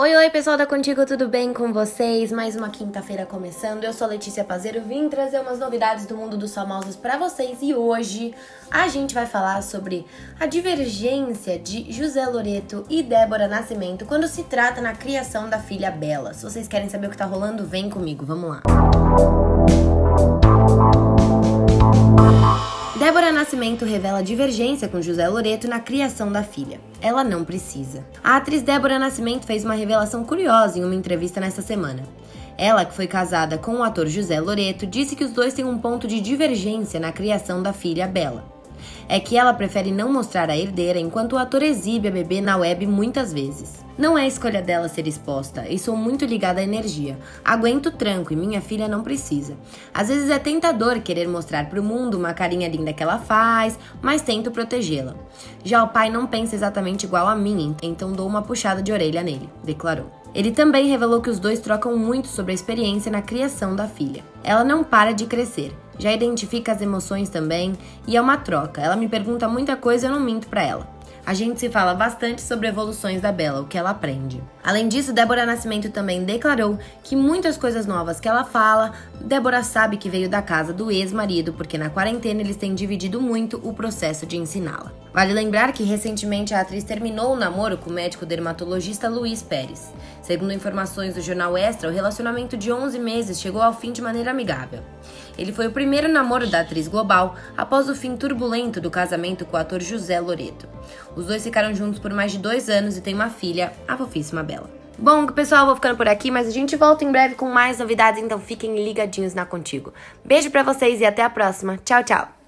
Oi, oi, pessoal da Contigo, tudo bem com vocês? Mais uma quinta-feira começando. Eu sou Letícia Pazeiro, vim trazer umas novidades do mundo dos famosos para vocês e hoje a gente vai falar sobre a divergência de José Loreto e Débora Nascimento quando se trata na criação da filha Bela. Se vocês querem saber o que tá rolando, vem comigo, vamos lá. Débora Nascimento revela divergência com José Loreto na criação da filha. Ela não precisa. A atriz Débora Nascimento fez uma revelação curiosa em uma entrevista nesta semana. Ela, que foi casada com o ator José Loreto, disse que os dois têm um ponto de divergência na criação da filha Bela. É que ela prefere não mostrar a herdeira enquanto o ator exibe a bebê na web muitas vezes. Não é escolha dela ser exposta e sou muito ligada à energia. Aguento tranco e minha filha não precisa. Às vezes é tentador querer mostrar para o mundo uma carinha linda que ela faz, mas tento protegê-la. Já o pai não pensa exatamente igual a mim, então dou uma puxada de orelha nele, declarou. Ele também revelou que os dois trocam muito sobre a experiência na criação da filha. Ela não para de crescer, já identifica as emoções também e é uma troca. Ela me pergunta muita coisa e eu não minto para ela a gente se fala bastante sobre evoluções da Bela, o que ela aprende. Além disso, Débora Nascimento também declarou que muitas coisas novas que ela fala, Débora sabe que veio da casa do ex-marido, porque na quarentena eles têm dividido muito o processo de ensiná-la. Vale lembrar que recentemente a atriz terminou o namoro com o médico dermatologista Luiz Pérez. Segundo informações do jornal Extra, o relacionamento de 11 meses chegou ao fim de maneira amigável. Ele foi o primeiro namoro da atriz global após o fim turbulento do casamento com o ator José Loreto. Os dois ficaram juntos por mais de dois anos e têm uma filha, a fofíssima Bela. Bom, pessoal, vou ficando por aqui, mas a gente volta em breve com mais novidades, então fiquem ligadinhos na Contigo. Beijo para vocês e até a próxima. Tchau, tchau!